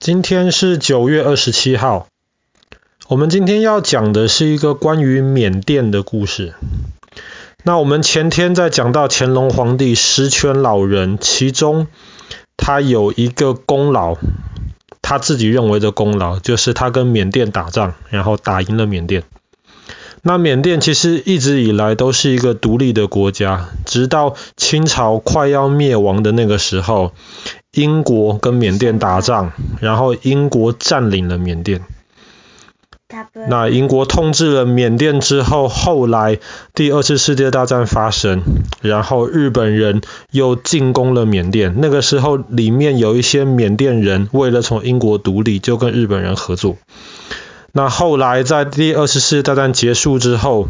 今天是九月二十七号。我们今天要讲的是一个关于缅甸的故事。那我们前天在讲到乾隆皇帝十全老人，其中他有一个功劳，他自己认为的功劳就是他跟缅甸打仗，然后打赢了缅甸。那缅甸其实一直以来都是一个独立的国家，直到清朝快要灭亡的那个时候。英国跟缅甸打仗，然后英国占领了缅甸。那英国统治了缅甸之后，后来第二次世界大战发生，然后日本人又进攻了缅甸。那个时候，里面有一些缅甸人为了从英国独立，就跟日本人合作。那后来在第二次世界大战结束之后，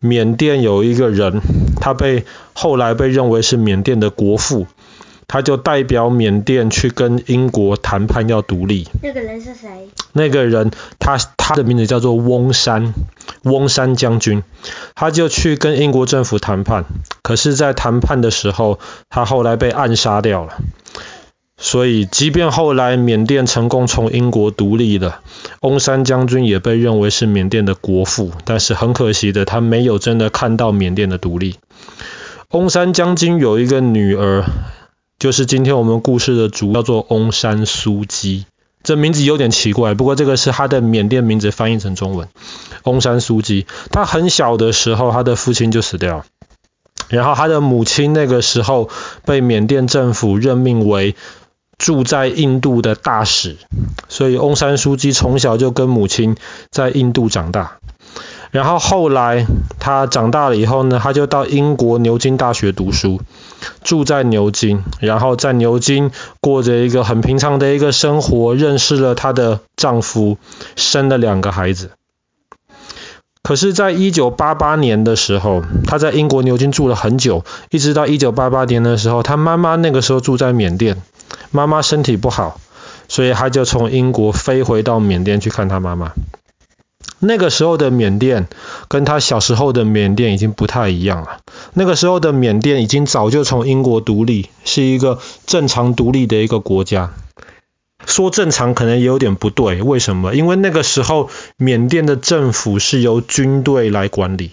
缅甸有一个人，他被后来被认为是缅甸的国父。他就代表缅甸去跟英国谈判要独立。那个人是谁？那个人，他他的名字叫做翁山，翁山将军。他就去跟英国政府谈判，可是，在谈判的时候，他后来被暗杀掉了。所以，即便后来缅甸成功从英国独立了，翁山将军也被认为是缅甸的国父，但是很可惜的，他没有真的看到缅甸的独立。翁山将军有一个女儿。就是今天我们故事的主，叫做翁山苏姬。这名字有点奇怪，不过这个是他的缅甸名字翻译成中文。翁山苏姬，他很小的时候，他的父亲就死掉。然后他的母亲那个时候被缅甸政府任命为住在印度的大使，所以翁山苏姬从小就跟母亲在印度长大。然后后来他长大了以后呢，他就到英国牛津大学读书。住在牛津，然后在牛津过着一个很平常的一个生活，认识了她的丈夫，生了两个孩子。可是，在一九八八年的时候，她在英国牛津住了很久，一直到一九八八年的时候，她妈妈那个时候住在缅甸，妈妈身体不好，所以她就从英国飞回到缅甸去看她妈妈。那个时候的缅甸跟他小时候的缅甸已经不太一样了。那个时候的缅甸已经早就从英国独立，是一个正常独立的一个国家。说正常可能也有点不对，为什么？因为那个时候缅甸的政府是由军队来管理。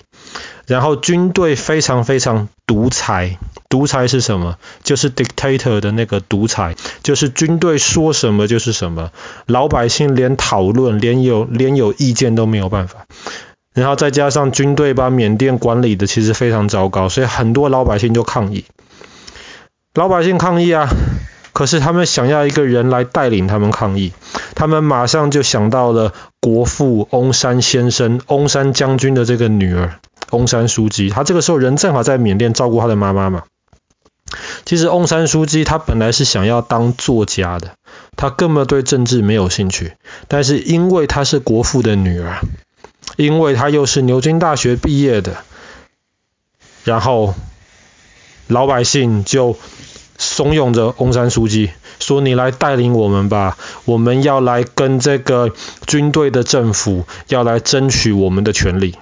然后军队非常非常独裁，独裁是什么？就是 dictator 的那个独裁，就是军队说什么就是什么，老百姓连讨论、连有连有意见都没有办法。然后再加上军队把缅甸管理的其实非常糟糕，所以很多老百姓就抗议。老百姓抗议啊，可是他们想要一个人来带领他们抗议，他们马上就想到了国父翁山先生、翁山将军的这个女儿。翁山苏姬，他这个时候人正好在缅甸照顾他的妈妈嘛。其实翁山苏姬他本来是想要当作家的，他根本对政治没有兴趣。但是因为他是国父的女儿，因为他又是牛津大学毕业的，然后老百姓就怂恿着翁山苏姬说：“你来带领我们吧，我们要来跟这个军队的政府要来争取我们的权利。”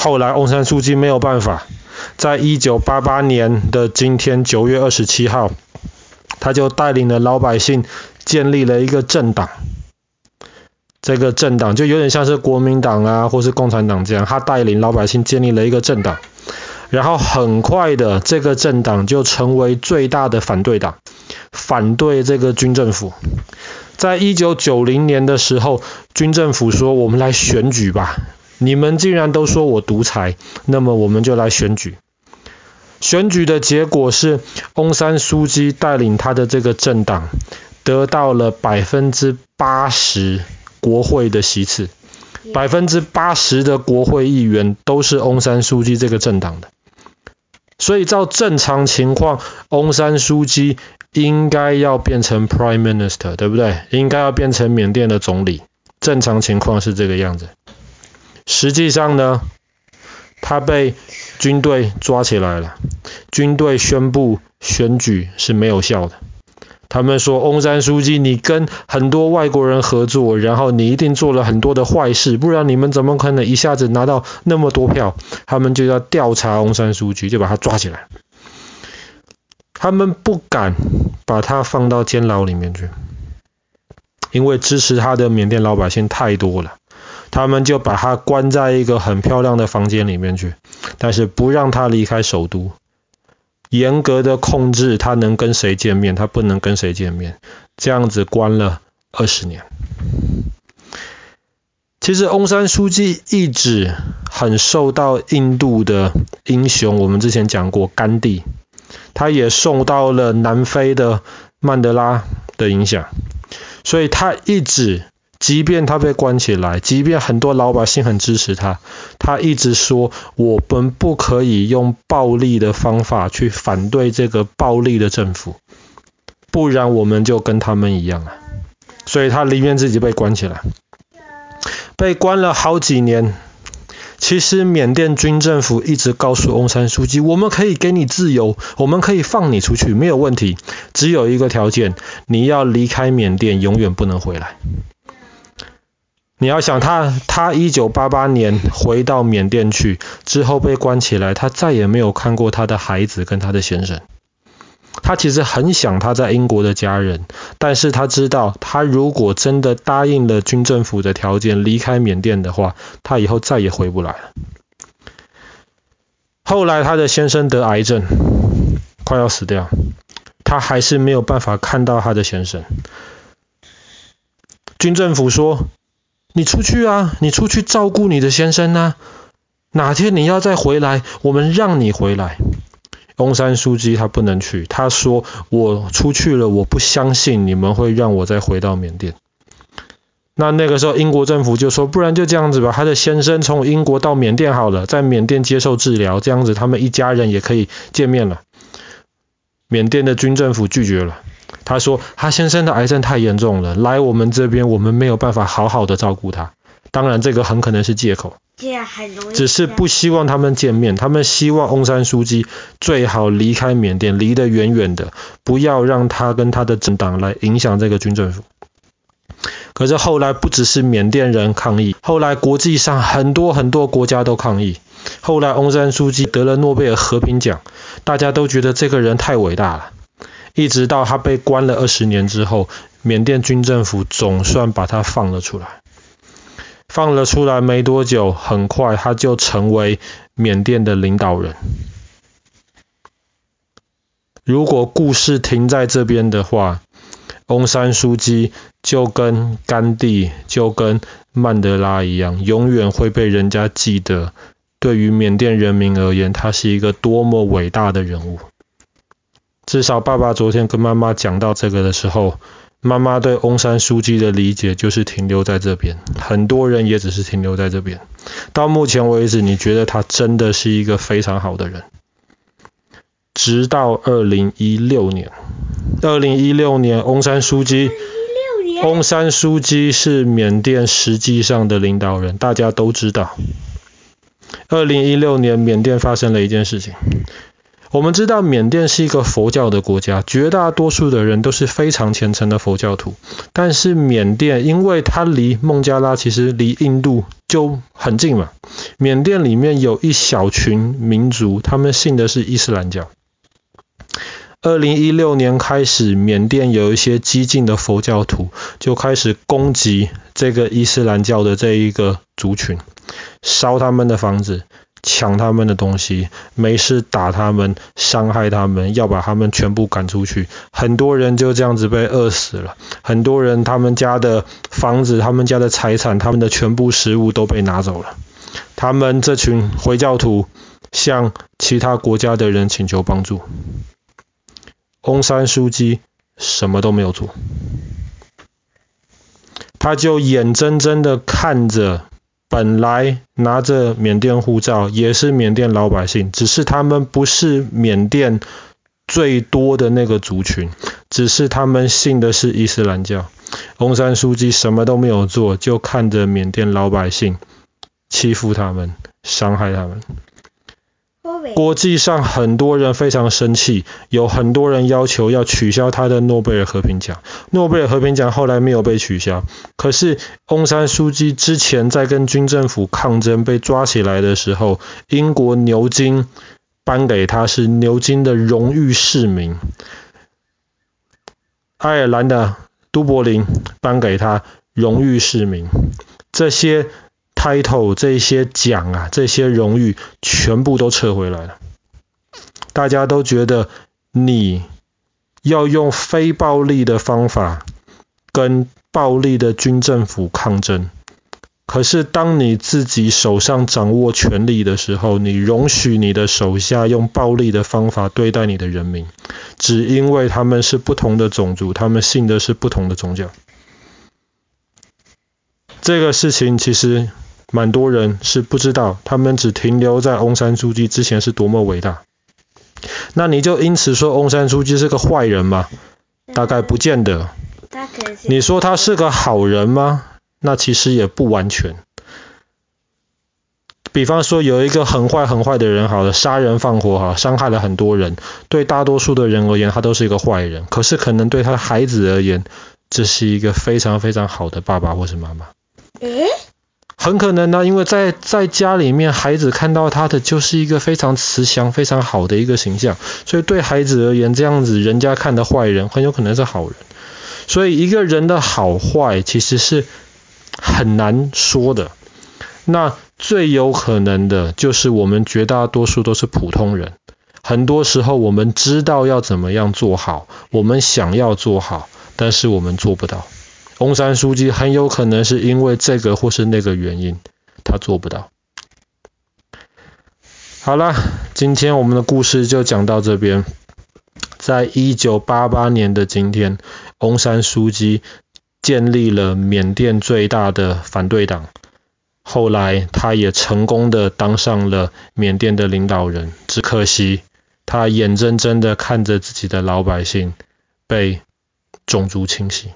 后来，翁山书记没有办法，在一九八八年的今天九月二十七号，他就带领了老百姓建立了一个政党。这个政党就有点像是国民党啊，或是共产党这样，他带领老百姓建立了一个政党。然后很快的，这个政党就成为最大的反对党，反对这个军政府。在一九九零年的时候，军政府说：“我们来选举吧。”你们既然都说我独裁，那么我们就来选举。选举的结果是，翁山苏姬带领他的这个政党得到了百分之八十国会的席次，百分之八十的国会议员都是翁山苏姬这个政党的。所以照正常情况，翁山苏姬应该要变成 Prime Minister，对不对？应该要变成缅甸的总理。正常情况是这个样子。实际上呢，他被军队抓起来了。军队宣布选举是没有效的。他们说，翁山书记，你跟很多外国人合作，然后你一定做了很多的坏事，不然你们怎么可能一下子拿到那么多票？他们就要调查翁山书记，就把他抓起来。他们不敢把他放到监牢里面去。因为支持他的缅甸老百姓太多了，他们就把他关在一个很漂亮的房间里面去，但是不让他离开首都，严格的控制他能跟谁见面，他不能跟谁见面，这样子关了二十年。其实翁山书记一直很受到印度的英雄，我们之前讲过甘地，他也受到了南非的曼德拉的影响，所以他一直，即便他被关起来，即便很多老百姓很支持他，他一直说我们不可以用暴力的方法去反对这个暴力的政府，不然我们就跟他们一样了。所以他宁愿自己被关起来。被关了好几年，其实缅甸军政府一直告诉翁山书记，我们可以给你自由，我们可以放你出去，没有问题，只有一个条件，你要离开缅甸，永远不能回来。你要想他，他一九八八年回到缅甸去之后被关起来，他再也没有看过他的孩子跟他的先生。他其实很想他在英国的家人，但是他知道，他如果真的答应了军政府的条件，离开缅甸的话，他以后再也回不来了。后来他的先生得癌症，快要死掉，他还是没有办法看到他的先生。军政府说：“你出去啊，你出去照顾你的先生啊，哪天你要再回来，我们让你回来。”翁山书记他不能去，他说，我出去了，我不相信你们会让我再回到缅甸。那那个时候英国政府就说，不然就这样子吧，他的先生从英国到缅甸好了，在缅甸接受治疗，这样子他们一家人也可以见面了。缅甸的军政府拒绝了，他说他先生的癌症太严重了，来我们这边我们没有办法好好的照顾他。当然这个很可能是借口。只是不希望他们见面，他们希望翁山书记最好离开缅甸，离得远远的，不要让他跟他的政党来影响这个军政府。可是后来不只是缅甸人抗议，后来国际上很多很多国家都抗议。后来翁山书记得了诺贝尔和平奖，大家都觉得这个人太伟大了。一直到他被关了二十年之后，缅甸军政府总算把他放了出来。放了出来没多久，很快他就成为缅甸的领导人。如果故事停在这边的话，翁山苏姬就跟甘地、就跟曼德拉一样，永远会被人家记得。对于缅甸人民而言，他是一个多么伟大的人物。至少爸爸昨天跟妈妈讲到这个的时候。妈妈对翁山书记的理解就是停留在这边，很多人也只是停留在这边。到目前为止，你觉得他真的是一个非常好的人。直到二零一六年，二零一六年，翁山书记，翁山书记是缅甸实际上的领导人，大家都知道。二零一六年，缅甸发生了一件事情。我们知道缅甸是一个佛教的国家，绝大多数的人都是非常虔诚的佛教徒。但是缅甸，因为它离孟加拉其实离印度就很近嘛，缅甸里面有一小群民族，他们信的是伊斯兰教。二零一六年开始，缅甸有一些激进的佛教徒就开始攻击这个伊斯兰教的这一个族群，烧他们的房子。抢他们的东西，没事打他们，伤害他们，要把他们全部赶出去。很多人就这样子被饿死了，很多人他们家的房子、他们家的财产、他们的全部食物都被拿走了。他们这群回教徒向其他国家的人请求帮助，翁山书记什么都没有做，他就眼睁睁的看着。本来拿着缅甸护照，也是缅甸老百姓，只是他们不是缅甸最多的那个族群，只是他们信的是伊斯兰教。翁山书记什么都没有做，就看着缅甸老百姓欺负他们，伤害他们。国际上很多人非常生气，有很多人要求要取消他的诺贝尔和平奖。诺贝尔和平奖后来没有被取消，可是翁山书记之前在跟军政府抗争被抓起来的时候，英国牛津颁给他是牛津的荣誉市民。爱尔兰的都柏林颁给他荣誉市民。这些 title、这些奖啊、这些荣誉，全部都撤回来了。大家都觉得你要用非暴力的方法跟暴力的军政府抗争。可是，当你自己手上掌握权力的时候，你容许你的手下用暴力的方法对待你的人民，只因为他们是不同的种族，他们信的是不同的宗教。这个事情其实蛮多人是不知道，他们只停留在翁山书记之前是多么伟大。那你就因此说翁山书记是个坏人吗？大概不见得。你说他是个好人吗？那其实也不完全。比方说，有一个很坏很坏的人，好了，杀人放火，哈，伤害了很多人。对大多数的人而言，他都是一个坏人。可是，可能对他的孩子而言，这是一个非常非常好的爸爸或是妈妈。诶？很可能呢，因为在在家里面，孩子看到他的就是一个非常慈祥、非常好的一个形象，所以对孩子而言，这样子人家看的坏人，很有可能是好人。所以，一个人的好坏其实是。很难说的。那最有可能的就是我们绝大多数都是普通人。很多时候我们知道要怎么样做好，我们想要做好，但是我们做不到。翁山书记很有可能是因为这个或是那个原因，他做不到。好了，今天我们的故事就讲到这边。在一九八八年的今天，翁山书记。建立了缅甸最大的反对党，后来他也成功的当上了缅甸的领导人，只可惜他眼睁睁的看着自己的老百姓被种族清洗。